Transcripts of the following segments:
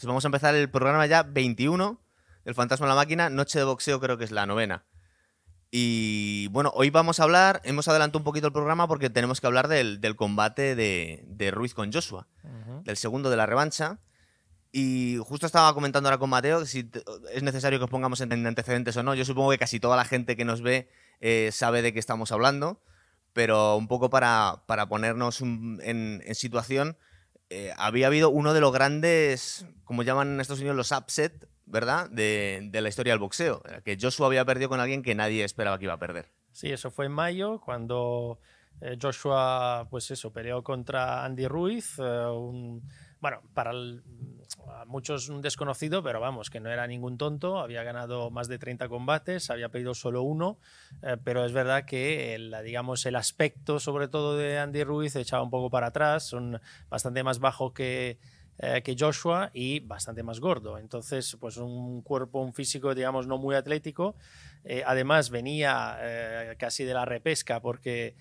Entonces vamos a empezar el programa ya 21, El Fantasma de la Máquina, Noche de Boxeo creo que es la novena. Y bueno, hoy vamos a hablar, hemos adelantado un poquito el programa porque tenemos que hablar del, combate de, Ruiz con Joshua, del segundo de la revancha. Y justo estaba comentando ahora con Mateo si es necesario que os pongamos en antecedentes o no. Yo supongo que casi toda la gente que nos ve eh, sabe de qué estamos hablando, pero un poco para, para ponernos en, situación, eh, había habido uno de los grandes, como llaman en Estados Unidos, los upset ¿verdad? De, la historia del boxeo, que Joshua había perdido con alguien que nadie esperaba que iba a perder. Sí, eso fue en mayo, cuando eh, Joshua, pues eso, peleó contra Andy Ruiz, eh, bueno, para muchos un desconocido, pero vamos, que no era ningún tonto, había ganado más de 30 combates, había pedido solo uno, eh, pero es verdad que el, digamos, el aspecto sobre todo de Andy Ruiz echaba un poco para atrás, son bastante más bajo que eh, que Joshua y bastante más gordo. Entonces, pues un cuerpo, un físico, digamos, no muy atlético. Eh, además, venía eh, casi de la repesca porque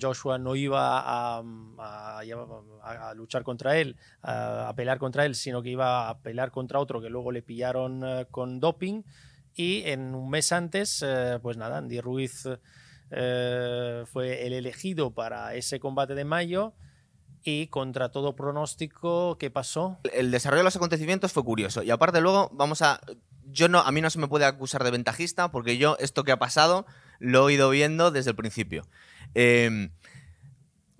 Joshua no iba a, a, luchar contra él, a, pelear contra él, sino que iba a pelear contra otro que luego le pillaron con doping. Y en un mes antes, pues nada, Andy Ruiz fue el elegido para ese combate de mayo y contra todo pronóstico, ¿qué pasó? El desarrollo de los acontecimientos fue curioso. Y aparte luego vamos a... Yo no, a mí no se me puede acusar de ventajista porque yo esto que ha pasado lo he ido viendo desde el principio. Em,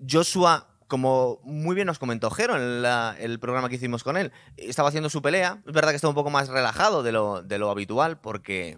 Joshua, como muy bien nos comentó Jero en el programa que hicimos con él, estaba haciendo su pelea. Es verdad que estaba un poco más relajado de lo, de lo habitual porque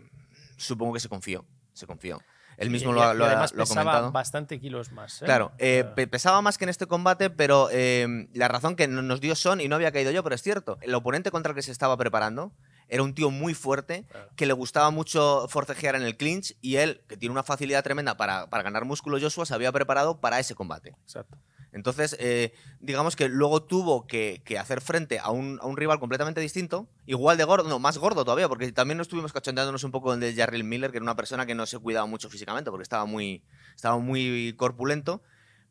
supongo que se confió. Se confió. Él mismo lo, lo, además lo, pesaba bastante kilos más. ¿eh? Claro, eh, pesaba más que en este combate, pero em, la razón que nos dio Son, y no había caído yo, pero es cierto, el oponente contra el que se estaba preparando era un tío muy fuerte, que le gustaba mucho forcejear en el clinch, y él, que tiene una facilidad tremenda para, para ganar músculo, Joshua, se había preparado para ese combate. Exacto. Entonces, eh, digamos que luego tuvo que, hacer frente a un, rival completamente distinto, igual de gordo, no, más gordo todavía, porque también nos estuvimos cachondeándonos un poco de Jarrell Miller, que era una persona que no se cuidaba mucho físicamente, porque estaba muy, estaba muy corpulento,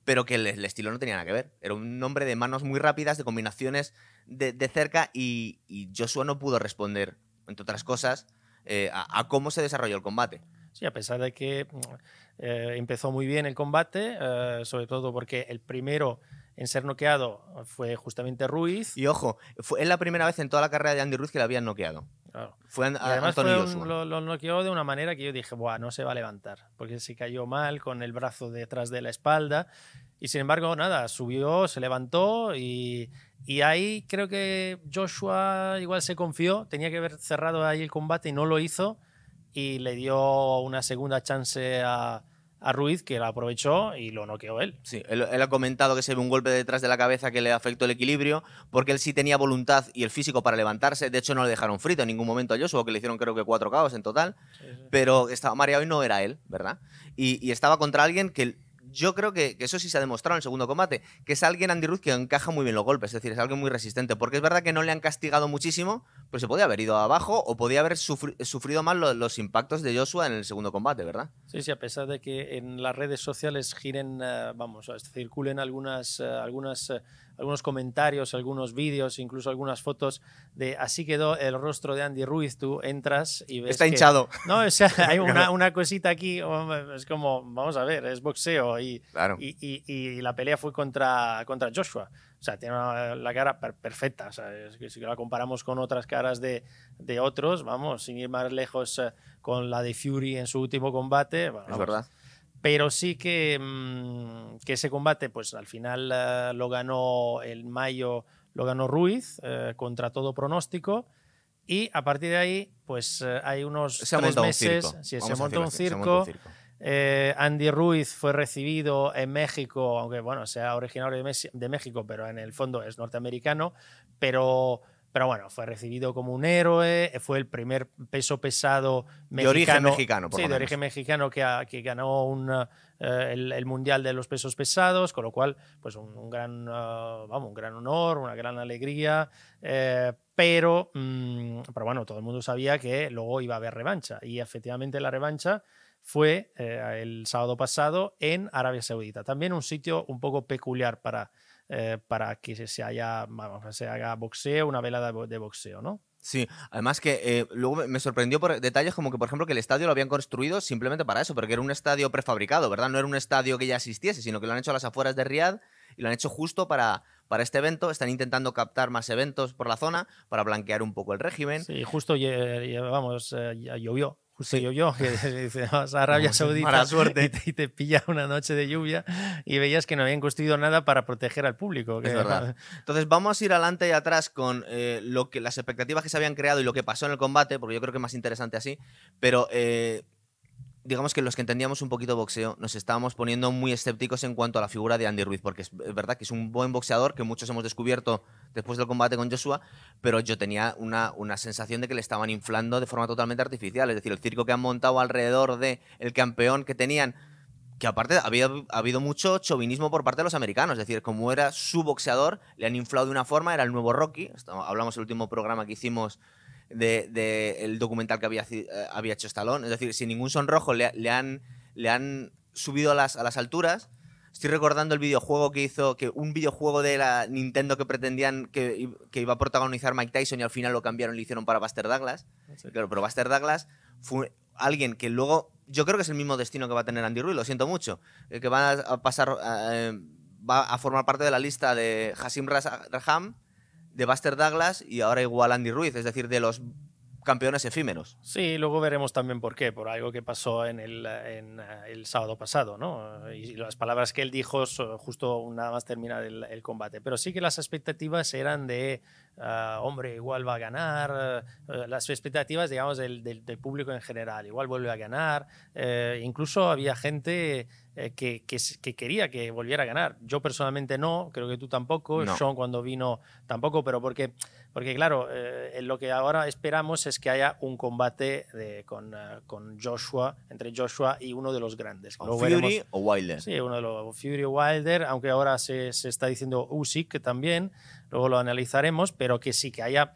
pero que el, estilo no tenía nada que ver. Era un hombre de manos muy rápidas, de combinaciones de, cerca, y, Joshua no pudo responder, entre otras cosas, eh, a cómo se desarrolló el combate. Sí, a pesar de que eh, empezó muy bien el combate, eh, sobre todo porque el primero en ser noqueado fue justamente Ruiz. Y ojo, fue, es la primera vez en toda la carrera de Andy Ruiz que le habían noqueado. Fue además lo, noqueó de una manera que yo dije, Buah, no se va a levantar, porque se cayó mal con el brazo detrás de la espalda. Y sin embargo, nada, subió, se levantó y, y ahí creo que Joshua igual se confió, tenía que haber cerrado ahí el combate y no lo hizo y le dio una segunda chance a, Ruiz, que la aprovechó y lo noqueó él. Sí, él, ha comentado que se ve un golpe detrás de la cabeza que le afectó el equilibrio, porque él sí tenía voluntad y el físico para levantarse. De hecho, no le dejaron frito en ningún momento a Joshua, que le hicieron creo que cuatro caos en total. Pero estaba mareado y no era él, ¿verdad? Y, y estaba contra alguien que yo creo que, eso sí se ha demostrado en el segundo combate, que es alguien Andy Ruiz que encaja muy bien los golpes, es decir, es alguien muy resistente, porque es verdad que no le han castigado muchísimo, pero se podía haber ido abajo o podía haber sufrido más los, impactos de Joshua en el segundo combate, ¿verdad? Sí, sí, a pesar de que en las redes sociales giren, eh, vamos, circulen algunas, eh, algunas eh, algunos comentarios, algunos vídeos, incluso algunas fotos de así quedó el rostro de Andy Ruiz. Tú entras y ves. Está hinchado. No, o sea, hay una, una, cosita aquí, es como, vamos a ver, es boxeo y, y, y, la pelea fue contra, contra Joshua. O sea, tiene la cara perfecta. O sea, que si la comparamos con otras caras de, de otros, vamos, sin ir más lejos eh, con la de Fury en su último combate. es verdad pero sí que, mm, que, ese combate, pues al final eh, lo ganó el mayo, lo ganó Ruiz eh, contra todo pronóstico. Y a partir de ahí, pues eh, hay unos tres meses. Sí, se montó un circo. Andy Ruiz fue recibido en México, aunque bueno, sea originario de, de México, pero en el fondo es norteamericano. Pero pero bueno, fue recibido como un héroe, fue el primer peso pesado mexicano. De origen mexicano, por Sí, de origen mexicano que, que ganó un, eh, el, Mundial de los Pesos Pesados, con lo cual, pues un, gran, uh, vamos, un gran honor, una gran alegría. Eh, pero, mm, pero bueno, todo el mundo sabía que luego iba a haber revancha. Y efectivamente la revancha fue eh, el sábado pasado en Arabia Saudita. También un sitio un poco peculiar para eh, para que se, haya, se haga boxeo, una velada de boxeo, ¿no? Sí, además que eh, luego me sorprendió por detalles como que, por ejemplo, que el estadio lo habían construido simplemente para eso, porque era un estadio prefabricado, ¿verdad? No era un estadio que ya existiese, sino que lo han hecho a las afueras de Riyadh y lo han hecho justo para, para este evento. Están intentando captar más eventos por la zona para blanquear un poco el régimen. Sí, justo, vamos, eh, llovió justo llovió, que dice, vas a Arabia Saudita suerte. Y, te, pilla una noche de lluvia y veías que no habían construido nada para proteger al público. Es verdad. Entonces vamos a ir adelante y atrás con eh, lo que, las expectativas que se habían creado y lo que pasó en el combate, porque yo creo que es más interesante así, pero eh, digamos que los que entendíamos un poquito boxeo nos estábamos poniendo muy escépticos en cuanto a la figura de Andy Ruiz, porque es verdad que es un buen boxeador que muchos hemos descubierto después del combate con Joshua, pero yo tenía una, una sensación de que le estaban inflando de forma totalmente artificial, es decir, el circo que han montado alrededor de el campeón que tenían que aparte había habido mucho chauvinismo por parte de los americanos, es decir, como era su boxeador, le han inflado de una forma, era el nuevo Rocky, hablamos el último programa que hicimos de, el documental que había, eh, había hecho Stallone. Es decir, sin ningún sonrojo le, le, han, le han subido a las, a las alturas. Estoy recordando el videojuego que hizo, que un videojuego de la Nintendo que pretendían que, que, iba a protagonizar Mike Tyson y al final lo cambiaron y lo hicieron para Buster Douglas. Claro, pero Buster Douglas fue alguien que luego, yo creo que es el mismo destino que va a tener Andy Ruiz, lo siento mucho, eh, que va a pasar, eh, va a formar parte de la lista de Hasim Raham de Buster Douglas y ahora igual Andy Ruiz, es decir, de los campeones efímeros. Sí, luego veremos también por qué, por algo que pasó en el, en eh, el sábado pasado, ¿no? Y las palabras que él dijo justo nada más terminar el, combate. Pero sí que las expectativas eran de, ah, hombre, igual va a ganar, eh, las expectativas, digamos, del, del, público en general, igual vuelve a ganar. Eh, incluso había gente que, que, quería que volviera a ganar. Yo personalmente no, creo que tú tampoco, Sean cuando vino tampoco, pero porque porque claro, eh, lo que ahora esperamos es que haya un combate con, eh, con, Joshua, entre Joshua y uno de los grandes. O Fury o Wilder. Sí, uno de los Fury o Wilder, aunque ahora se, se está diciendo Usyk también, luego lo analizaremos, pero que sí que haya...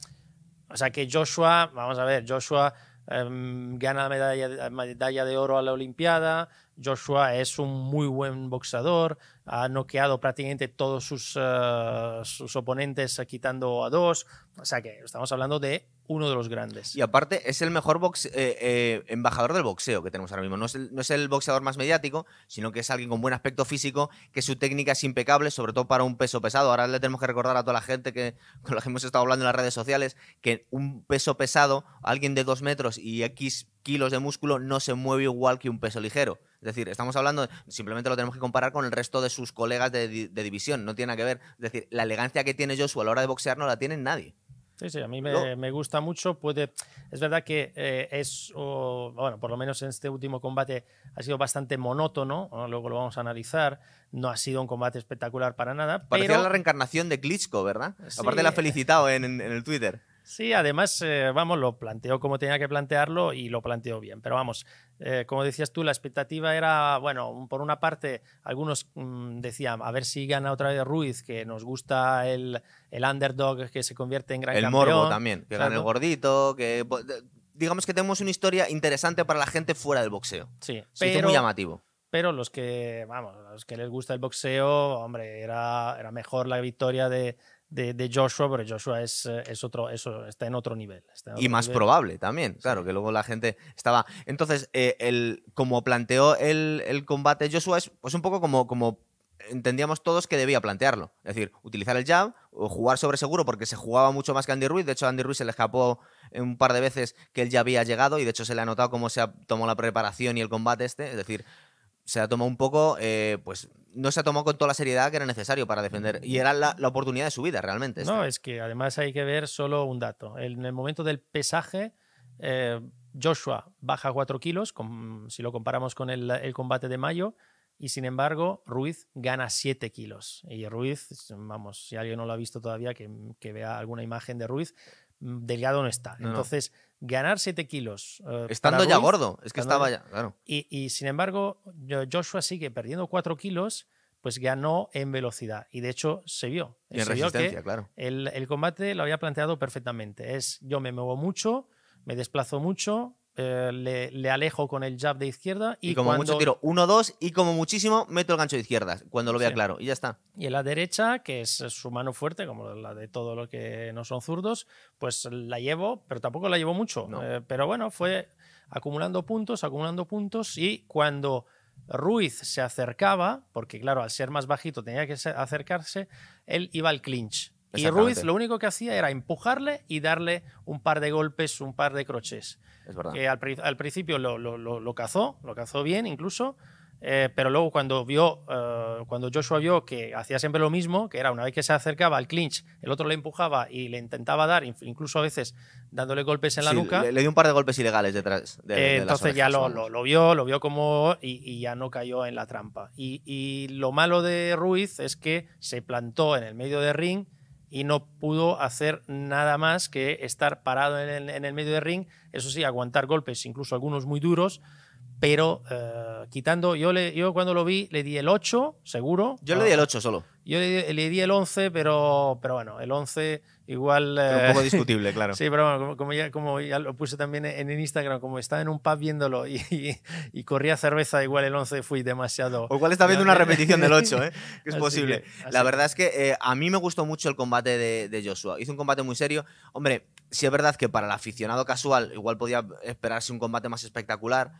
O sea, que Joshua, vamos a ver, Joshua em, gana la medalla, medalla de oro a la Olimpiada, Joshua es un muy buen boxeador, ha noqueado prácticamente todos sus, eh, sus oponentes eh, quitando a dos. O sea que estamos hablando de uno de los grandes. Y aparte es el mejor eh, embajador del boxeo que tenemos ahora mismo. No es, el, no es, el, boxeador más mediático, sino que es alguien con buen aspecto físico, que su técnica es impecable, sobre todo para un peso pesado. Ahora le tenemos que recordar a toda la gente que, con la que hemos estado hablando en las redes sociales que un peso pesado, alguien de dos metros y X kilos de músculo, no se mueve igual que un peso ligero. Es decir, estamos hablando, simplemente lo tenemos que comparar con el resto de sus colegas de, división, no tiene nada que ver. Es decir, la elegancia que tiene Joshua a la hora de boxear no la tiene nadie. Sí, sí, a mí me, gusta mucho. Puede, es verdad que eh, es, bueno, por lo menos en este último combate ha sido bastante monótono, luego lo vamos a analizar. No ha sido un combate espectacular para nada. Parecía la reencarnación de Klitschko, ¿verdad? Aparte la ha felicitado en el Twitter. Sí, además, eh, vamos, lo planteó como tenía que plantearlo y lo planteó bien. Pero vamos, eh, como decías tú, la expectativa era, bueno, por una parte, algunos mm, decían, a ver si gana otra vez Ruiz, que nos gusta el, el underdog que se convierte en gran el campeón. El morbo también, que gana el gordito, que digamos que tenemos una historia interesante para la gente fuera del boxeo. Sí, pero, muy llamativo. Pero los que, vamos, los que les gusta el boxeo, hombre, era, era mejor la victoria de, de, Joshua, pero Joshua es, eh, es otro, eso está en otro nivel. y más probable también, claro, que luego la gente estaba. Entonces, eh, el, como planteó el, el, combate Joshua, es pues un poco como, como entendíamos todos que debía plantearlo. Es decir, utilizar el jab o jugar sobre seguro porque se jugaba mucho más que Andy Ruiz. De hecho, a Andy Ruiz se le escapó un par de veces que él ya había llegado y de hecho se le ha notado cómo se ha tomado la preparación y el combate este. Es decir, se ha tomado un poco, eh, pues no se ha tomado con toda la seriedad que era necesario para defender. Y era la, oportunidad de su vida, realmente. No, es que además hay que ver solo un dato. En el momento del pesaje, eh, Joshua baja 4 kilos, si lo comparamos con el, el, combate de mayo, y sin embargo, Ruiz gana 7 kilos. Y Ruiz, vamos, si alguien no lo ha visto todavía, que, que vea alguna imagen de Ruiz, mm, delgado no está. Entonces, ganar 7 kilos. Eh, Estando ya gordo, es que estaba ya, claro. Y, y, sin embargo, Joshua sigue perdiendo 4 kilos, pues ganó en velocidad. Y de hecho se vio. Y en resistencia, claro. El, el, combate lo había planteado perfectamente. Es yo me muevo mucho, me desplazo mucho eh, le, le alejo con el jab de izquierda y, Y, como cuando, mucho tiro 1-2 y como muchísimo meto el gancho de izquierdas cuando lo vea Sí. claro. Y ya está. Y en la derecha, que es su mano fuerte, como la de todo lo que no son zurdos, pues la llevo, pero tampoco la llevo mucho. No. Eh, pero bueno, fue acumulando puntos, acumulando puntos y cuando Ruiz se acercaba, porque claro, al ser más bajito tenía que se- acercarse, él iba al clinch. Y. Ruiz lo único que hacía era empujarle y darle un par de golpes, un par de croches Es verdad. que al, pri- al principio lo, lo- lo- lo cazó, lo cazó bien incluso, eh, pero luego cuando vio, eh, cuando Joshua vio que hacía siempre lo mismo, que era una vez que se acercaba al clinch, el otro le empujaba y le intentaba dar, incluso a veces dándole golpes en la Sí, nuca. Le, le di un par de golpes ilegales detrás. De, eh, de las entonces ya lo, vamos. lo- lo vio, lo vio como y, y ya no cayó en la trampa. Y, y lo malo de Ruiz es que se plantó en el medio del ring y no pudo hacer nada más que estar parado en el, medio del ring, eso sí, aguantar golpes, incluso algunos muy duros, pero eh, quitando, yo, le, yo cuando lo vi le di el 8, seguro. Yo le di el 8 solo. Yo le, di- le di el 11, pero, pero bueno, el 11 igual... Pero eh, un poco discutible, claro. Sí, pero bueno, como, como ya, como ya lo puse también en el Instagram, como estaba en un pub viéndolo y, y, y corría cerveza, igual el 11 fui demasiado. O igual está viendo una repetición del 8, ¿eh? Que es Así posible. que- la verdad es que eh, a mí me gustó mucho el combate de, de Joshua. Hizo un combate muy serio. Hombre, sí es verdad que para el aficionado casual igual podía esperarse un combate más espectacular.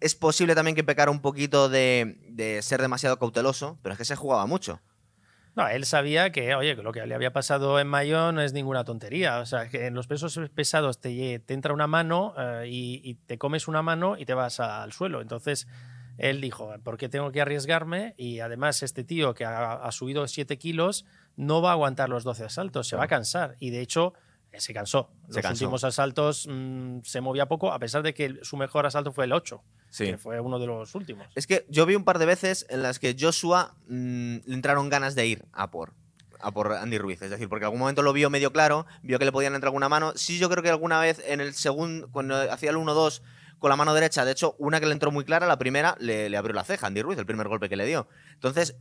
Es posible también que pecara un poquito de, de ser demasiado cauteloso, pero es que se jugaba mucho. No, él sabía que, oye, que lo que le había pasado en mayo no es ninguna tontería. O sea, que en los pesos pesados te, te entra una mano eh, y, y te comes una mano y te vas a- al suelo. Entonces, él dijo, ¿por qué tengo que arriesgarme? Y además, este tío que ha, ha subido 7 kilos no va a aguantar los 12 asaltos, se va a cansar. Y de hecho, se cansó. Se los cansó. últimos asaltos mm, se movía poco, a pesar de que su mejor asalto fue el 8, que fue uno de los últimos. Es que yo vi un par de veces en las que Joshua mm, le entraron ganas de ir a por a por Andy Ruiz, es decir, porque en algún momento lo vio medio claro, vio que le podían entrar alguna mano. Sí, yo creo que alguna vez en el segundo, cuando hacía el 1-2 con la mano derecha, de hecho, una que le entró muy clara, la primera le, le abrió la ceja a Andy Ruiz, el primer golpe que le dio. Entonces,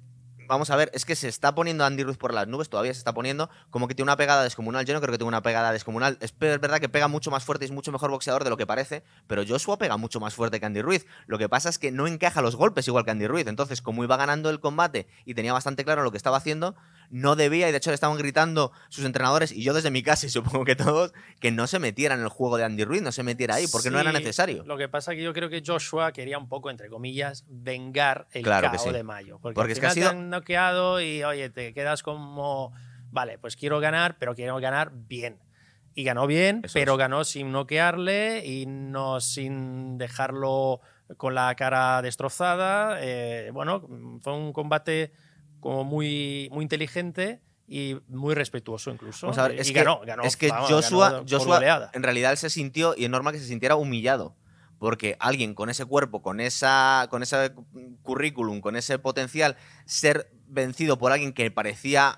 vamos a ver, es que se está poniendo Andy Ruiz por las nubes, todavía se está poniendo como que tiene una pegada descomunal. Yo no creo que tenga una pegada descomunal. Es verdad que pega mucho más fuerte y es mucho mejor boxeador de lo que parece, pero Joshua pega mucho más fuerte que Andy Ruiz. Lo que pasa es que no encaja los golpes igual que Andy Ruiz. Entonces, como iba ganando el combate y tenía bastante claro lo que estaba haciendo, no debía, y de hecho le estaban gritando sus entrenadores, y yo desde mi casa, y supongo que todos, que no se metiera en el juego de Andy Ruiz, no se metiera ahí, porque no era necesario. Lo que pasa es que yo creo que Joshua quería un poco, entre comillas, vengar el Claro sí. de mayo. Porque, Porque al es que ha final te sido- han noqueado y, oye, te quedas como, vale, pues quiero ganar, pero quiero ganar bien. Y ganó bien, Eso pero es. ganó sin noquearle y no sin dejarlo con la cara destrozada. Eh, bueno, fue un combate como muy, muy inteligente y muy respetuoso incluso. Vamos a ver, y es y que, ganó, ganó. es que vamos, Joshua, ganó Joshua en realidad él se sintió, y es normal que se sintiera humillado. Porque alguien con ese cuerpo, con, esa, con ese currículum, con ese potencial, ser vencido por alguien que parecía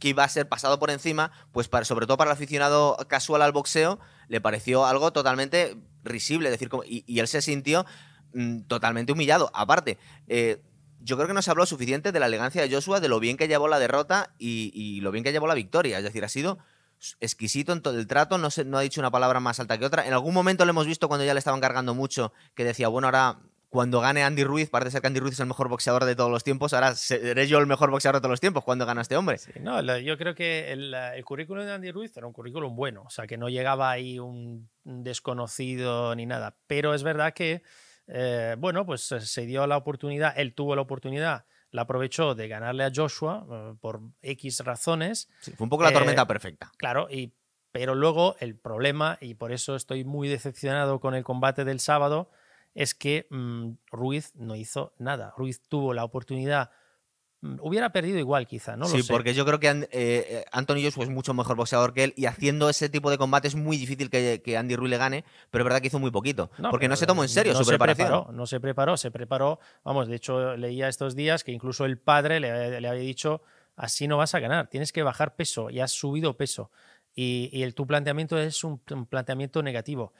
que iba a ser pasado por encima, pues para, sobre todo para el aficionado casual al boxeo, le pareció algo totalmente risible. Decir, y él se sintió mm, totalmente humillado. Aparte, eh, yo creo que no se habló suficiente de la elegancia de Joshua, de lo bien que llevó la derrota y, lo bien que llevó la victoria. Es decir, ha sido exquisito en todo el trato, no, ha dicho una palabra más alta que otra. En algún momento lo hemos visto cuando ya le estaban cargando mucho, que decía, bueno, ahora cuando gane Andy Ruiz, parece ser que Andy Ruiz es el mejor boxeador de todos los tiempos, ahora seré yo el mejor boxeador de todos los tiempos cuando gana este hombre. Sí, no, yo creo que el, el currículum de Andy Ruiz era un currículum bueno, o sea, que no llegaba ahí un desconocido ni nada. Pero es verdad que, eh, bueno, pues se dio la oportunidad, él tuvo la oportunidad, la aprovechó de ganarle a Joshua eh, por X razones, Sí, fue un poco la Eh, tormenta perfecta. claro, y, pero luego el problema, y por eso estoy muy decepcionado con el combate del sábado, es que mm, Ruiz no hizo nada. Ruiz tuvo la oportunidad, hubiera perdido igual quizá, no lo sí, sé. porque yo creo que eh, eh, Anthony Joshua es mucho mejor boxeador que él y haciendo ese tipo de combate es muy difícil que, que Andy Ruiz le gane, pero es verdad que hizo muy poquito. porque no se tomó en serio no su se preparación. Preparó, no se preparó, se preparó. Vamos, de hecho, leía estos días que incluso el padre le, le había dicho: así no vas a ganar, tienes que bajar peso y has subido peso. Y, y el, tu planteamiento es un, un planteamiento negativo.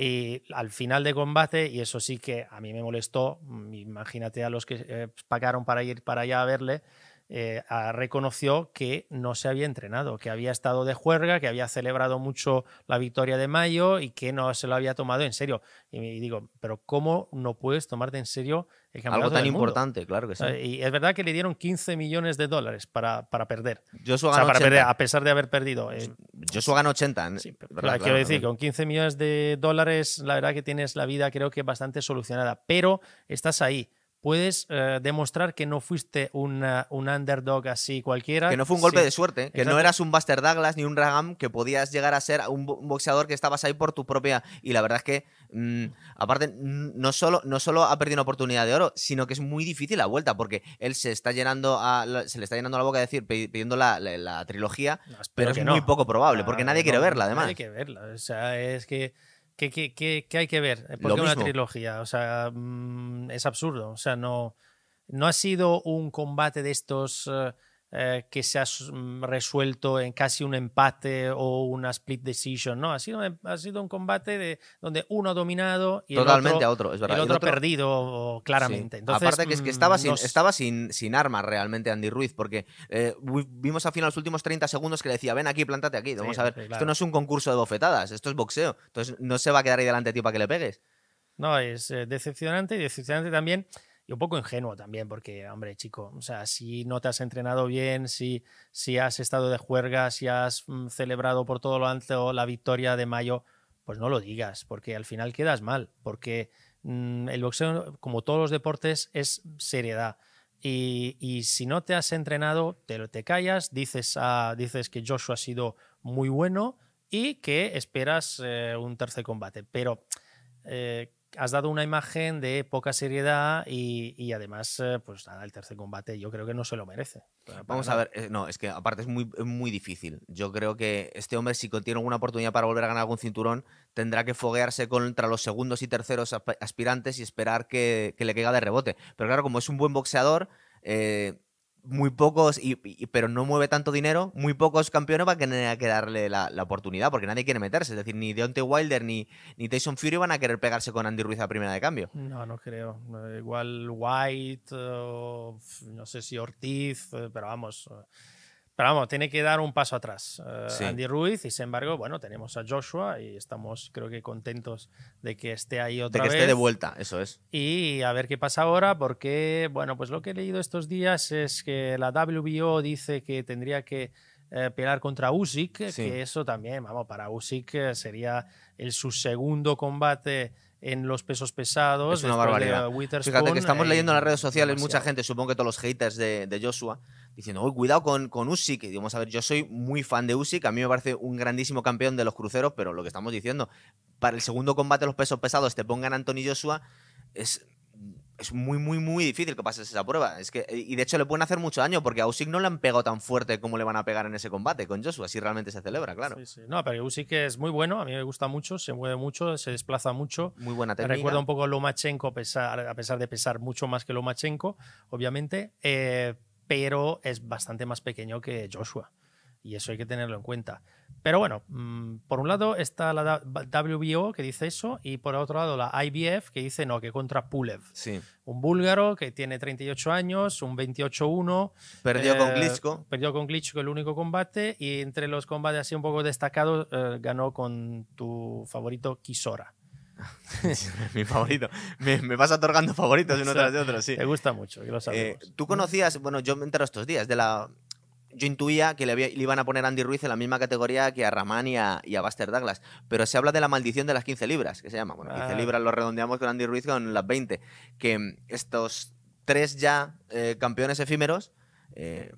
Y al final de combate, y eso sí que a mí me molestó, mm, imagínate a los que eh, pagaron para ir para allá a verle, eh, reconoció que no se había entrenado, que había estado de juerga, que había celebrado mucho la victoria de mayo y que no se lo había tomado en serio. Y me digo, pero ¿cómo no puedes tomarte en serio el Algo tan del mundo? importante, claro que sí. Y es verdad que le dieron 15 millones de dólares para, para perder. Joshua O sea, ganó para 80. perder, a pesar de haber perdido. eh, Joshua ganó 80. ¿eh? Sí, pero, ¿Verdad? claro, Claro, quiero decir, con 15 millones de dólares, la verdad que tienes la vida creo que bastante solucionada, pero estás ahí. Puedes eh, demostrar que no fuiste una- un underdog así cualquiera. Que no fue un golpe Sí, de suerte, que no eras un Buster Douglas ni un Ragam, que podías llegar a ser un, bo- un boxeador que estabas ahí por tu propia. Y la verdad es que, mm, aparte, no solo, no solo ha perdido una oportunidad de oro, sino que es muy difícil la vuelta, porque él se está llenando a, se le está llenando la boca de decir, pi- pidiendo la, la- la trilogía, No, pero es muy no. poco probable, porque Ah, nadie quiere verla, además. Nadie quiere verla. O sea, es que. ¿Qué, qué- qué- qué hay que ver? ¿Por Lo qué una mismo. trilogía? O sea, mm, es absurdo. O sea, no, no ha sido un combate de estos eh, eh, que se ha mm, resuelto en casi un empate o una split decision. No, ha sido, ha sido un combate de, donde uno ha dominado y Totalmente el a otro, otro, es verdad. el Y otro, el otro- ha perdido claramente. Sí. Entonces, Aparte que es que mm, estaba sin, estaba sin armas realmente Andy Ruiz, porque eh, vi- vimos al final los últimos 30 segundos que le decía, ven aquí, plántate aquí. Vamos Sí, a ver, esto no es un concurso de bofetadas, esto es boxeo. Entonces no se va a quedar ahí delante de ti para que le pegues. No, es eh, decepcionante y decepcionante también y un poco ingenuo también, porque, hombre, chico, o sea, si no te has entrenado bien, si, si has estado de juerga, si has mm, celebrado por todo lo alto la victoria de mayo, pues no lo digas, porque al final quedas mal, porque mm, el boxeo, como todos los deportes, es seriedad. Y, y si no te has entrenado, te, te callas, dices, ah, dices que Joshua ha sido muy bueno y que esperas eh, un tercer combate. Pero eh, has dado una imagen de poca seriedad y, y además, eh, pues nada, el tercer combate yo creo que no se lo merece. Vamos a ver, eh, no, es que aparte es muy, muy difícil. Yo creo que este hombre, si tiene alguna oportunidad para volver a ganar algún cinturón, tendrá que foguearse contra los segundos y terceros asp- aspirantes y esperar que, que le caiga de rebote. Pero claro, como es un buen boxeador, eh, muy pocos, y, pero no mueve tanto dinero, muy pocos campeones van a tener que darle la, la oportunidad, porque nadie quiere meterse. Es decir, ni Deontay Wilder ni, ni Tyson Fury van a querer pegarse con Andy Ruiz a primera de cambio. No, no creo. Eh, Igual White, eh, no sé si Ortiz, eh, pero vamos. Pero vamos, tiene que dar un paso atrás eh, Sí. Andy Ruiz y sin embargo, bueno, tenemos a Joshua y estamos creo que contentos de que esté ahí De otra que vez. esté de vuelta, eso es. Y a ver qué pasa ahora, porque, bueno, pues lo que he leído estos días es que la WBO dice que tendría que eh, pelear contra Usyk, Sí. que eso también, vamos, para Usyk eh, sería el, su segundo combate en los pesos pesados. Es una de, barbaridad. Witherspoon, Fíjate que estamos eh, leyendo en las redes sociales mucha demasiado. gente, supongo que todos los haters de, de Joshua, diciendo, uy, cuidado con, con Usyk. Y vamos a ver, yo soy muy fan de Usyk, a mí me parece un grandísimo campeón de los cruceros, pero lo que estamos diciendo, para el segundo combate de los pesos pesados te pongan Anthony Joshua, es, es muy, muy, muy difícil que pases esa prueba. Es que, y de hecho le pueden hacer mucho daño, porque a Usyk no le han pegado tan fuerte como le van a pegar en ese combate con Joshua, si realmente se celebra, claro. Sí, sí. No, pero Usyk es muy bueno, a mí me gusta mucho, se mueve mucho, se desplaza mucho. Muy buena técnica. recuerda un poco a Lomachenko, a pesar, a pesar de pesar mucho más que Lomachenko, obviamente, eh, pero es bastante más pequeño que Joshua. Y eso hay que tenerlo en cuenta. Pero bueno, mm, por un lado está la WBO que dice eso, y por otro lado la IBF que dice no, que contra Pulev. Sí. Un búlgaro que tiene 38 años, un 28-1. Perdió con eh, Klitschko. Perdió con Klitschko el único combate, y entre los combates así un poco destacados, eh, ganó con tu favorito Kisora. Mi favorito. Me, me vas otorgando favoritos uno O sea, tras de otro, sí. Te gusta mucho, que lo Eh, sabemos. Tú conocías, bueno, yo me entero estos días de la. Yo intuía que le, había- le iban a poner a Andy Ruiz en la misma categoría que a Rahman y a, y a Buster Douglas. Pero se habla de la maldición de las 15 libras, que se llama. Bueno, 15 Ah. libras lo redondeamos con Andy Ruiz con las 20. Que estos tres ya eh, campeones efímeros eh,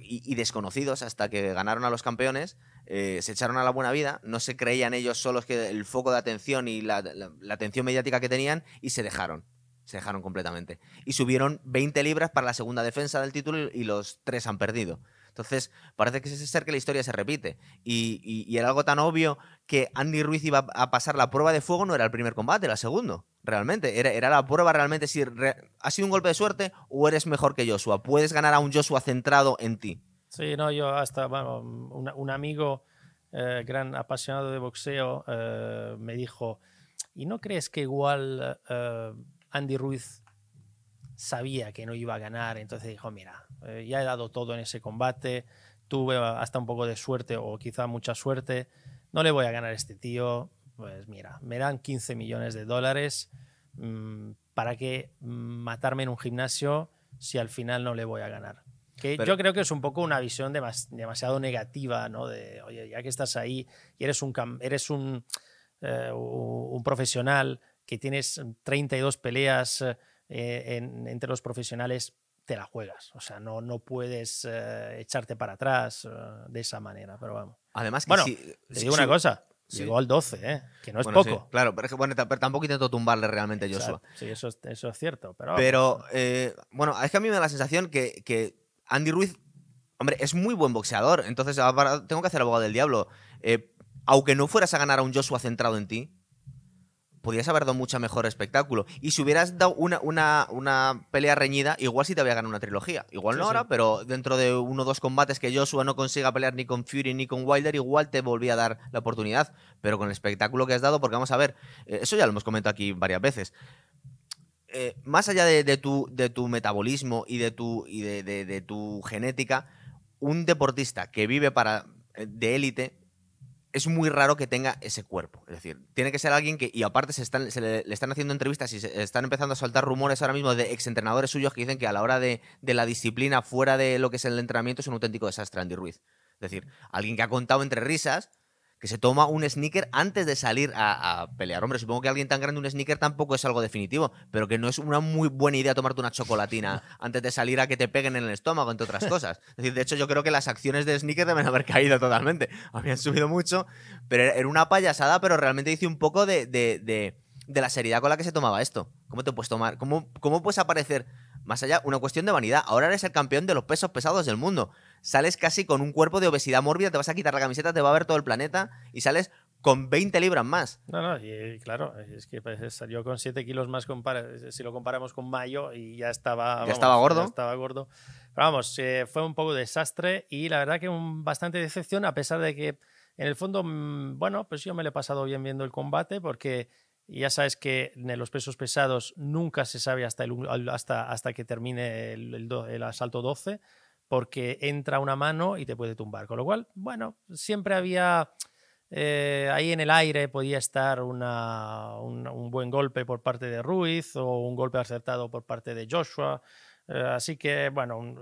y, y desconocidos hasta que ganaron a los campeones, eh, se echaron a la buena vida, no se creían ellos solos que el foco de atención y la, atención mediática que tenían y se dejaron. Se dejaron completamente. Y subieron 20 libras para la segunda defensa del título y los tres han perdido. Entonces, parece que es ser que la historia se repite. Y, y- era algo tan obvio que Andy Ruiz iba a pasar la prueba de fuego, no era el primer combate, era el segundo. Realmente. Era, era la prueba realmente si ha sido un golpe de suerte o eres mejor que Joshua. Puedes ganar a un Joshua centrado en ti. Sí, no, yo hasta, bueno, un, amigo eh, gran apasionado de boxeo eh, me dijo, ¿y no crees que igual eh, Andy Ruiz sabía que no iba a ganar, entonces dijo, mira, ya he dado todo en ese combate, tuve hasta un poco de suerte o quizá mucha suerte, no le voy a ganar a este tío, pues mira, me dan 15 millones de dólares, mm, ¿para qué matarme en un gimnasio si al final no le voy a ganar? Que yo creo que es un poco una visión demasiado negativa, ¿no? De, oye, ya que estás ahí y eres un, eres un, eh, un profesional que tienes 32 peleas eh, entre los profesionales, te la juegas. O sea, no, no puedes eh, echarte para atrás de esa manera, pero vamos. Además, que bueno, si, te digo una cosa. Llegó al 12, ¿eh? que no es poco. claro, pero, bueno, tampoco intento tumbarle realmente a Joshua. Sí, eso, eso es cierto. Pero, pero bueno, es que a mí me da la sensación que, que Andy Ruiz, hombre, es muy buen boxeador. Entonces, tengo que hacer abogado del diablo. Eh, aunque no fueras a ganar a un Joshua centrado en ti, podrías haber dado mucho mejor espectáculo. Y si hubieras dado una, una, pelea reñida, igual sí te había ganado una trilogía. Igual no ahora, pero dentro de uno o dos combates que Joshua no consiga pelear ni con Fury ni con Wilder, igual te volvía a dar la oportunidad. Pero con el espectáculo que has dado, porque vamos a ver, eh, eso ya lo hemos comentado aquí varias veces. Eh, más allá de, tu, de, tu, metabolismo y de tu, y de, tu genética, un deportista que vive para, eh, de élite es muy raro que tenga ese cuerpo. Es decir, tiene que ser alguien que, y aparte se, le, están haciendo entrevistas y se están empezando a saltar rumores ahora mismo de exentrenadores suyos que dicen que a la hora de, de la disciplina fuera de lo que es el entrenamiento es un auténtico desastre Andy Ruiz. Es decir, alguien que ha contado entre risas que se toma un sneaker antes de salir a, pelear. Hombre, supongo que alguien tan grande un sneaker tampoco es algo definitivo, pero que no es una muy buena idea tomarte una chocolatina antes de salir a que te peguen en el estómago, entre otras cosas. Es decir, de hecho, yo creo que las acciones de sneaker deben haber caído totalmente. Habían subido mucho, pero era una payasada, pero realmente dice un poco de, de, la seriedad con la que se tomaba esto. ¿Cómo te puedes tomar? ¿Cómo, cómo puedes aparecer? Más allá, una cuestión de vanidad. Ahora eres el campeón de los pesos pesados del mundo sales casi con un cuerpo de obesidad mórbida, te vas a quitar la camiseta, te va a ver todo el planeta y sales con 20 libras más. No, no, y, claro, es que pues, salió con 7 kilos más si lo comparamos con mayo y ya estaba... Ya estaba gordo. estaba gordo. Pero vamos, eh, fue un poco desastre y la verdad que un, bastante decepción a pesar de que en el fondo, mm, bueno, pues yo me lo he pasado bien viendo el combate porque ya sabes que en los pesos pesados nunca se sabe hasta, el, hasta, hasta que termine el, el, el asalto 12 porque entra una mano y te puede tumbar. Con lo cual, bueno, siempre había eh, ahí en el aire, podía estar una, un, buen golpe por parte de Ruiz o un golpe acertado por parte de Joshua. Eh, así que, bueno,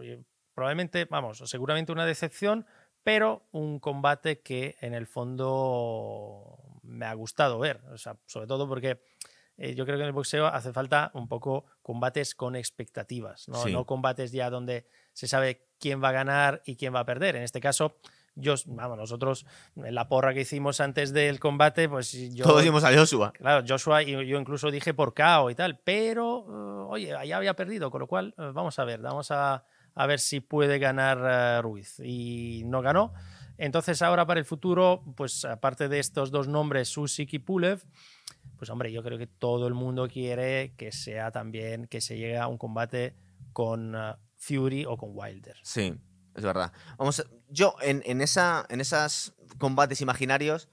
probablemente, vamos, seguramente una decepción, pero un combate que en el fondo me ha gustado ver. O sea, sobre todo porque eh, yo creo que en el boxeo hace falta un poco combates con expectativas, ¿no? no combates ya donde se sabe quién va a ganar y quién va a perder. En este caso, yo, vamos, nosotros en la porra que hicimos antes del combate, pues yo. Todos dimos a Joshua. Claro, Joshua, y yo incluso dije por KO y tal, pero, eh, oye, allá había perdido, con lo cual, eh, vamos a ver, vamos a, a ver si puede ganar Ruiz. Y no ganó. Entonces, ahora para el futuro, pues aparte de estos dos nombres, Susik y Pulev, pues hombre, yo creo que todo el mundo quiere que sea también, que se llegue a un combate con uh, Fury o con Wilder. Sí, es verdad. Vamos, yo en, en, esa, en esos combates imaginarios,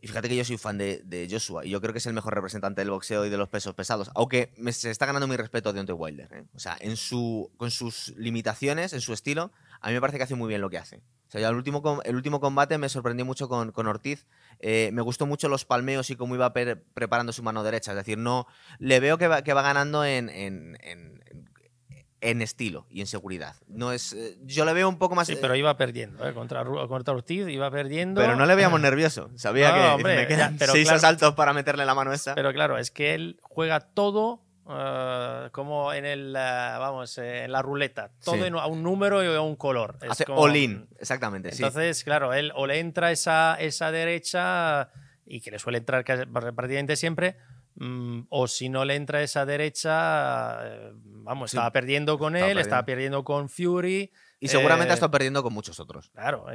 y fíjate que yo soy fan de, Joshua, y yo creo que es el mejor representante del boxeo y de los pesos pesados, aunque se está ganando mi respeto de Deontay Wilder. ¿eh? O sea, en su, con sus limitaciones, en su estilo, a mí me parece que hace muy bien lo que hace. O sea, el último, el último combate me sorprendió mucho con, con Ortiz. Eh, me gustó mucho los palmeos y cómo iba preparando su mano derecha. Es decir, no le veo que va, que va ganando en, en, en, estilo y en seguridad. No es, eh, yo le veo un poco más. Sí, pero iba perdiendo. ¿eh? Contra, contra Ortiz iba perdiendo. Pero no le veíamos nervioso. Sabía que me quedan seis asaltos para meterle la mano esa. Pero claro, es que él juega todo eh, como en el, eh, vamos, eh, en la ruleta, todo a un número y a un color. Hace all-in, exactamente. Entonces, claro, él o le entra esa, esa derecha y que le suele entrar prácticamente siempre, mm, o si no le entra esa derecha, vamos, estaba perdiendo con él, estaba perdiendo con Fury. Y seguramente ha estado perdiendo con muchos otros. Claro,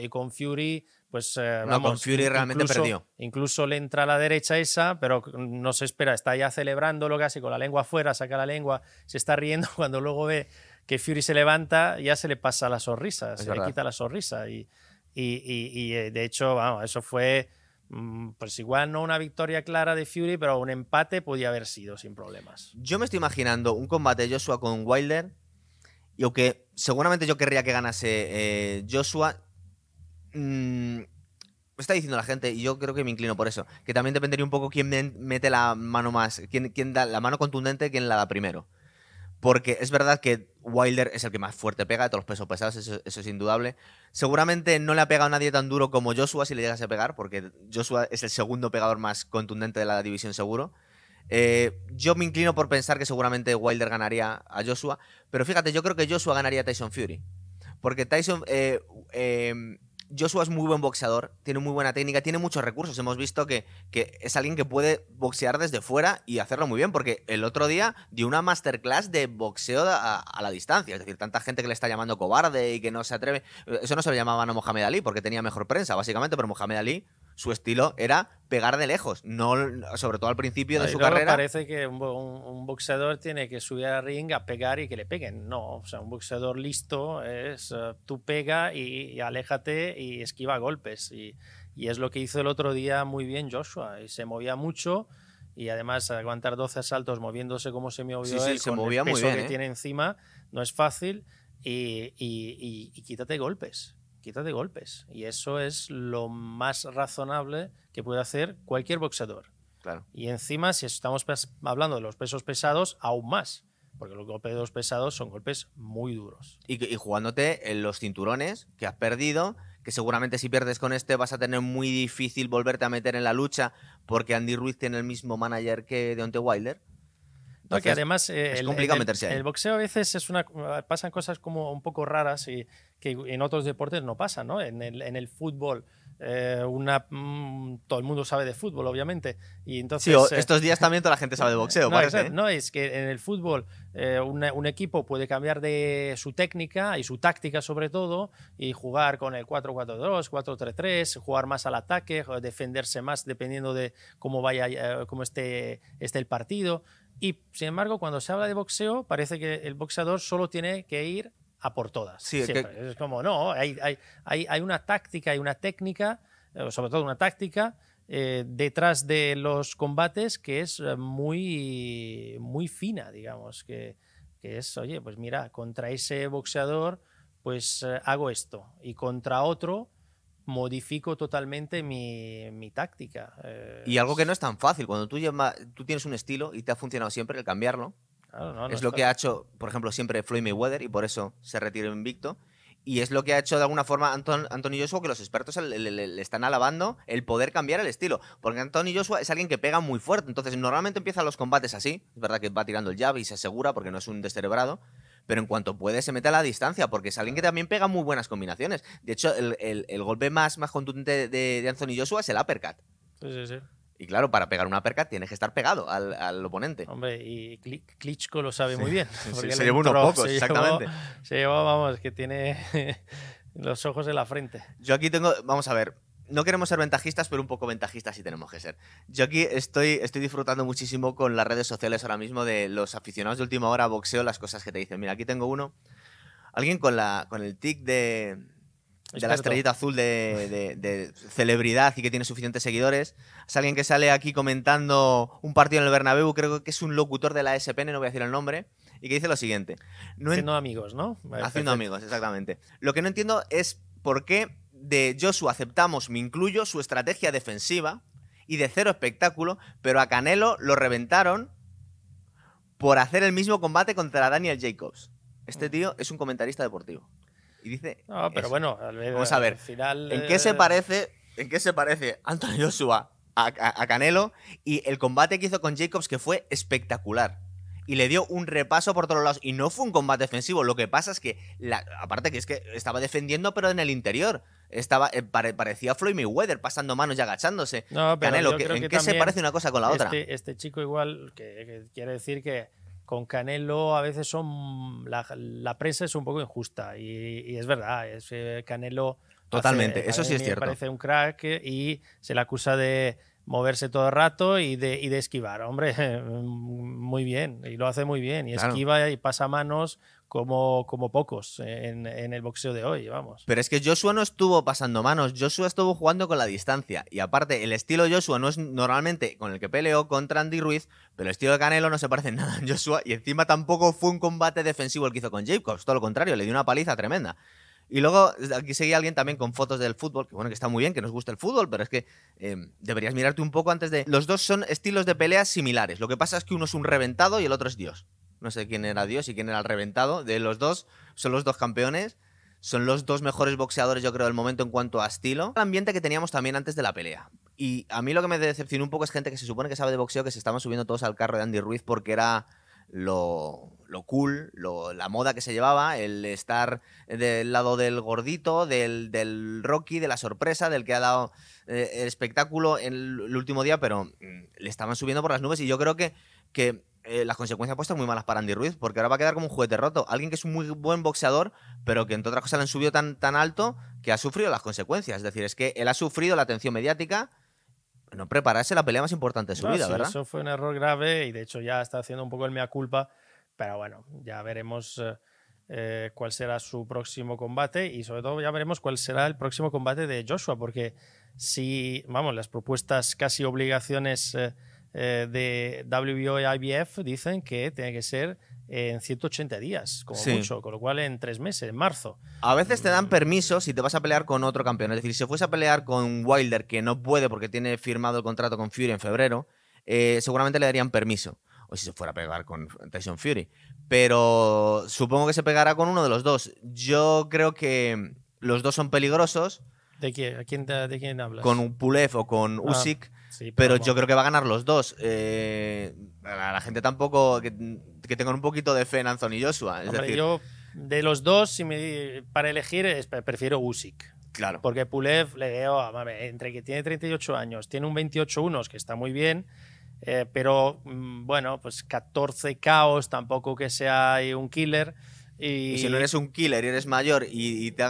y con Fury pues eh, con Fury realmente perdió. Incluso le entra a la derecha esa, pero no se espera, está ya celebrándolo casi con la lengua afuera, saca la lengua, se está riendo cuando luego ve que Fury se levanta, ya se le pasa la sonrisa, se le quita la sonrisa y, y, y, eh, de hecho, vamos, eso fue mm, pues igual no una victoria clara de Fury, pero un empate podía haber sido sin problemas. Yo me estoy imaginando un combate de Joshua con Wilder. Y aunque seguramente yo querría que ganase eh, Joshua, mm, está diciendo la gente, y yo creo que me inclino por eso, que también dependería un poco quién me- mete la mano más, quién, quién da la mano contundente, quién la da primero. Porque es verdad que Wilder es el que más fuerte pega de todos los pesos pesados, eso, es indudable. Seguramente no le ha pegado a nadie tan duro como Joshua si le llegase a pegar, porque Joshua es el segundo pegador más contundente de la división seguro. Eh, yo me inclino por pensar que seguramente Wilder ganaría a Joshua, pero fíjate, yo creo que Joshua ganaría a Tyson Fury. Porque Tyson. eh, eh, Joshua es muy buen boxeador, tiene muy buena técnica, tiene muchos recursos. Hemos visto que, que es alguien que puede boxear desde fuera y hacerlo muy bien, porque el otro día dio una masterclass de boxeo a, a la distancia. Es decir, tanta gente que le está llamando cobarde y que no se atreve. Eso no se le llamaban a Mohamed Ali porque tenía mejor prensa, básicamente, pero Mohamed Ali, su estilo era pegar de lejos, no sobre todo al principio de su carrera. Parece que un, bo- un- un boxeador tiene que subir al ring a pegar y que le peguen. No, o sea, un boxeador listo es eh, tú pega y, y aléjate y esquiva golpes. Y, y es lo que hizo el otro día muy bien Joshua. Y se movía mucho y además aguantar 12 asaltos moviéndose como se movió Sí, sí, él se con movía el muy peso bien, que ¿eh? tiene encima no es fácil y, y- y- y quítate golpes. Quítate golpes. Y eso es lo más razonable que puede hacer cualquier boxeador. Claro. Y encima, si estamos hablando de los pesos pesados, aún más. Porque los golpes pesados son golpes muy duros. Y, y jugándote en los cinturones que has perdido, que seguramente si pierdes con este vas a tener muy difícil volverte a meter en la lucha porque Andy Ruiz tiene el mismo manager que Deontay Wilder. No, que Entonces, además eh, es el- complicado el, meterse ahí. el boxeo a veces es una pasan cosas como un poco raras y que en otros deportes no pasan, ¿no? En el, en el fútbol eh, una mm, todo el mundo sabe de fútbol, obviamente, y entonces Sí, eh, estos días también toda la gente sabe de boxeo, no, parece. exacto. No, es que en el fútbol eh, una- un equipo puede cambiar de su técnica y su táctica sobre todo y jugar con el 4-4-2, 4-3-3, jugar más al ataque, defenderse más dependiendo de cómo vaya, eh, cómo esté, esté el partido. Y sin embargo, cuando se habla de boxeo, parece que el boxeador solo tiene que ir a por todas. Sí, que-. Es como, no, hay, hay, hay, hay una táctica, hay una técnica, eh, sobre todo una táctica, eh, detrás de los combates que es eh, muy, muy fina, digamos, que, que es, oye, pues mira, contra ese boxeador, pues eh, hago esto, y contra otro modifico totalmente mi, mi táctica. eh, Y algo que no es tan fácil, cuando tú, lleva- tú tienes un estilo y te ha funcionado siempre el cambiarlo, claro, no, no es lo que fácil. ha hecho, por ejemplo, siempre Floyd Mayweather y por eso se retiró invicto. Y es lo que ha hecho de alguna forma Anton, Anthony Joshua, que los expertos le, le- le- le están alabando el poder cambiar el estilo. Porque Anthony Joshua es alguien que pega muy fuerte. Entonces, normalmente empiezan los combates así. Es verdad que va tirando el jab y se asegura porque no es un descerebrado. Pero en cuanto puede, se mete a la distancia porque es alguien que también pega muy buenas combinaciones. De hecho, el, el- el golpe más, más contundente de, de Anthony Joshua es el uppercut. Sí, sí, sí. Y claro, para pegar un uppercut tienes que estar pegado al, al oponente. Hombre, y Kli- Klitschko lo sabe muy bien. sí, se le llevó unos pocos, se llevó- exactamente. se llevó, vamos, que tiene los ojos en la frente. Yo aquí tengo, vamos a ver, no queremos ser ventajistas, pero un poco ventajistas sí tenemos que ser. Yo aquí estoy, estoy disfrutando muchísimo con las redes sociales ahora mismo de los aficionados de última hora a boxeo, las cosas que te dicen. Mira, aquí tengo uno, alguien con, la, con el tic de, de la estrellita azul de, de- de celebridad y que tiene suficientes seguidores. Es alguien que sale aquí comentando un partido en el Bernabéu, creo que es un locutor de la SPN, no voy a decir el nombre, y que dice lo siguiente. No en- Siendo amigos, ¿no? Haciendo amigos, exactamente. Lo que no entiendo es por qué de Joshua aceptamos, me incluyo, su estrategia defensiva y de cero espectáculo, pero a Canelo lo reventaron por hacer el mismo combate contra Daniel Jacobs. Este tío es un comentarista deportivo. Y dice. No, pero eso. bueno, al, Vamos a ver, al final. ¿En qué se eh, parece? ¿En qué se parece Anthony Joshua a, a- a Canelo? Y el combate que hizo con Jacobs, que fue espectacular. Y le dio un repaso por todos lados. Y no fue un combate defensivo. Lo que pasa es que, la- aparte que es que estaba defendiendo, pero en el interior. Estaba, eh, pare- parecía Floyd Mayweather pasando manos y agachándose. No, pero Canelo, yo ¿qué- creo ¿en que qué se parece una cosa con la otra? Este, este chico igual, que, que quiere decir que con Canelo a veces son la, la prensa es un poco injusta y, y es verdad, es, eh, Canelo Totalmente, hace- eso sí es cierto. Parece un crack eh, y se le acusa de moverse todo el rato y de, y de esquivar. Hombre, muy bien, y lo hace muy bien. Y Claro. esquiva y pasa manos como, como pocos en, el boxeo de hoy, vamos. Pero es que Joshua no estuvo pasando manos, Joshua estuvo jugando con la distancia. Y aparte, el estilo Joshua no es normalmente con el que peleó contra Andy Ruiz, pero el estilo de Canelo no se parece en nada a Joshua. Y encima tampoco fue un combate defensivo el que hizo con Jacobs, todo lo contrario, le dio una paliza tremenda. Y luego aquí seguía alguien también con fotos del fútbol, que bueno, que está muy bien, que nos gusta el fútbol, pero es que eh, deberías mirarte un poco antes de... Los dos son estilos de peleas similares. Lo que pasa es que uno es un reventado y el otro es Dios. No sé quién era Dios y quién era el reventado. De los dos, son los dos campeones. Son los dos mejores boxeadores, yo creo, del momento en cuanto a estilo. El ambiente que teníamos también antes de la pelea. Y a mí lo que me decepcionó un poco es gente que se supone que sabe de boxeo, que se estaban subiendo todos al carro de Andy Ruiz porque era lo, cool, la moda que se llevaba, el estar del lado del gordito, del, del Rocky, de la sorpresa, del que ha dado eh, el espectáculo en el, último día, pero mm, le estaban subiendo por las nubes y yo creo que, que eh, las consecuencias puestas muy malas para Andy Ruiz, porque ahora va a quedar como un juguete roto. Alguien que es un muy buen boxeador, pero que entre otras cosas le han subido tan, tan alto que ha sufrido las consecuencias. Es decir, es que él ha sufrido la atención mediática, no prepararse la pelea más importante de su vida, ¿verdad? Eso fue un error grave y de hecho ya está haciendo un poco el mea culpa, pero bueno, ya veremos eh, eh, cuál será su próximo combate y sobre todo ya veremos cuál será el próximo combate de Joshua, porque si, vamos, las propuestas casi obligaciones eh, de WBO y IBF dicen que tiene que ser en 180 días, como mucho, con lo cual en tres meses, en marzo. A veces te dan mm. permiso si te vas a pelear con otro campeón. Es decir, si fuese a pelear con Wilder, que no puede porque tiene firmado el contrato con Fury en febrero, eh, seguramente le darían permiso. O si se fuera a pegar con Tyson Fury. Pero supongo que se pegará con uno de los dos. Yo creo que los dos son peligrosos. ¿De quién, de, quién hablas? Con Pulev o con ah. Usyk pero, yo creo que va a ganar los dos. Eh, a la gente tampoco que, tengan un poquito de fe en Anthony Joshua. Es decir, yo de los dos, si me, para elegir, prefiero Usyk. Claro. Porque Pulev le veo, entre que tiene 38 años, tiene un 28-1, que está muy bien, eh, pero mm, bueno, pues 14 caos, tampoco que sea un killer. Y, si no eres un killer y eres mayor y, te,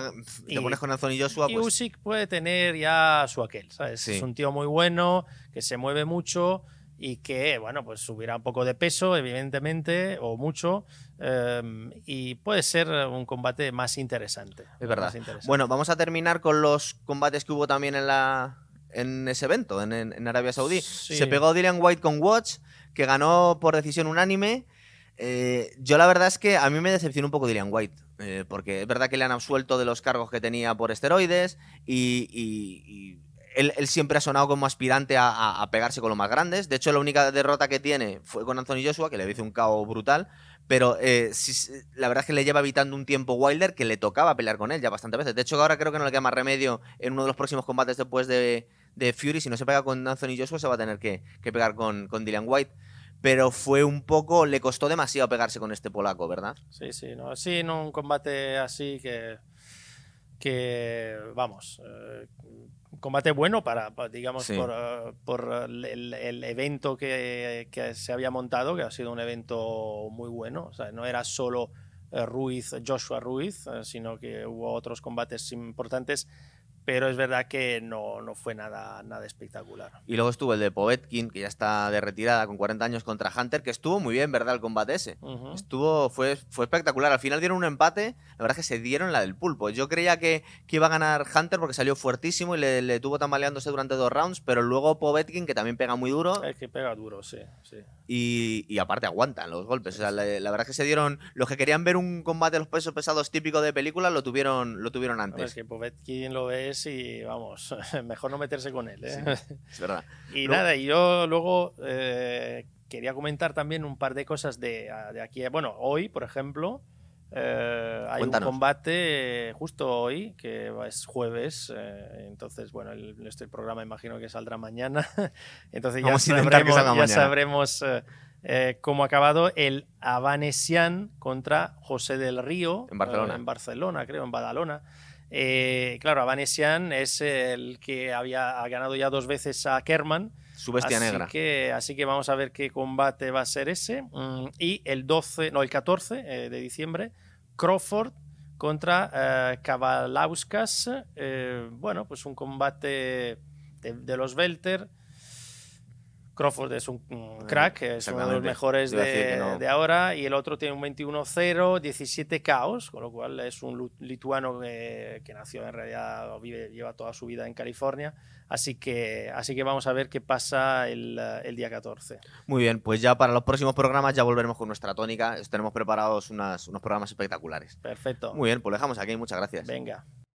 pones con Anthony Joshua, pues... Y Usyk puede tener ya su aquel, ¿sabes? Es un tío muy bueno, que se mueve mucho y que, bueno, pues subirá un poco de peso, evidentemente, o mucho, em, y puede ser un combate más interesante. Es verdad. Bueno, vamos a terminar con los combates que hubo también en la en ese evento, en, Arabia Saudí. Se pegó Dylan White con Watch, que ganó por decisión unánime. Eh, yo la verdad es que a mí me decepcionó un poco Dillian White, eh, porque es verdad que le han absuelto de los cargos que tenía por esteroides y, él, siempre ha sonado como aspirante a, pegarse con los más grandes. De hecho, la única derrota que tiene fue con Anthony Joshua, que le hizo un caos brutal. Pero eh, la verdad es que le lleva evitando un tiempo Wilder que le tocaba pelear con él ya bastantes veces. De hecho, ahora creo que no le queda más remedio en uno de los próximos combates después de, Fury. Si no se pega con Anthony Joshua, se va a tener que, pegar con, con Dillian White pero fue un poco, le costó demasiado pegarse con este polaco, ¿verdad? Sí, sí, no, sí, en un combate así que, que vamos, eh, combate bueno para, digamos, por, eh, el, evento que, que, se había montado, que ha sido un evento muy bueno, o sea, no era solo eh, Ruiz, Joshua Ruiz, sino que hubo otros combates importantes pero es verdad que no, no, fue nada, nada espectacular. Y luego estuvo el de Povetkin, que ya está de retirada con 40 años contra Hunter, que estuvo muy bien, ¿verdad? El combate ese. Estuvo, fue, fue espectacular. Al final dieron un empate, la verdad es que se dieron la del pulpo. Yo creía que, que iba a ganar Hunter porque salió fuertísimo y le, le, tuvo tambaleándose durante dos rounds, pero luego Povetkin, que también pega muy duro. Es que pega duro, sí. sí. Y, y aparte aguantan los golpes. O sea, la, verdad es que se dieron. Los que querían ver un combate de los pesos pesados típico de película lo tuvieron, lo tuvieron antes. Es que Povetkin lo ves y vamos, mejor no meterse con él. ¿eh? es verdad. y nada, y yo luego eh, quería comentar también un par de cosas de, aquí. Bueno, hoy, por ejemplo, eh, hay un combate justo hoy, que es jueves, entonces, bueno, el, este programa imagino que saldrá mañana, entonces ya sabremos, ya sabremos cómo ha acabado el Avanesian contra José del Río. En Barcelona. en Barcelona, creo, en Badalona. Eh, claro, Avanesian es el que había ganado ya dos veces a Kerman. Su bestia así negra. Que, así que vamos a ver qué combate va a ser ese. Mm, y el 12, no, el 14 eh, de diciembre, Crawford contra eh, Kavalauskas. bueno, pues un combate de, los Welter Crawford es un un crack, es uno de los mejores de, no. de ahora, y el otro tiene un 21-0, 17 caos, con lo cual es un lituano que, que nació en realidad, vive, lleva toda su vida en California, así que, así que vamos a ver qué pasa el, eh, el día 14. Muy bien, pues ya para los próximos programas ya volveremos con nuestra tónica. Tenemos preparados unas- unos programas espectaculares. Perfecto. Muy bien, pues lo dejamos aquí. Muchas gracias. Venga.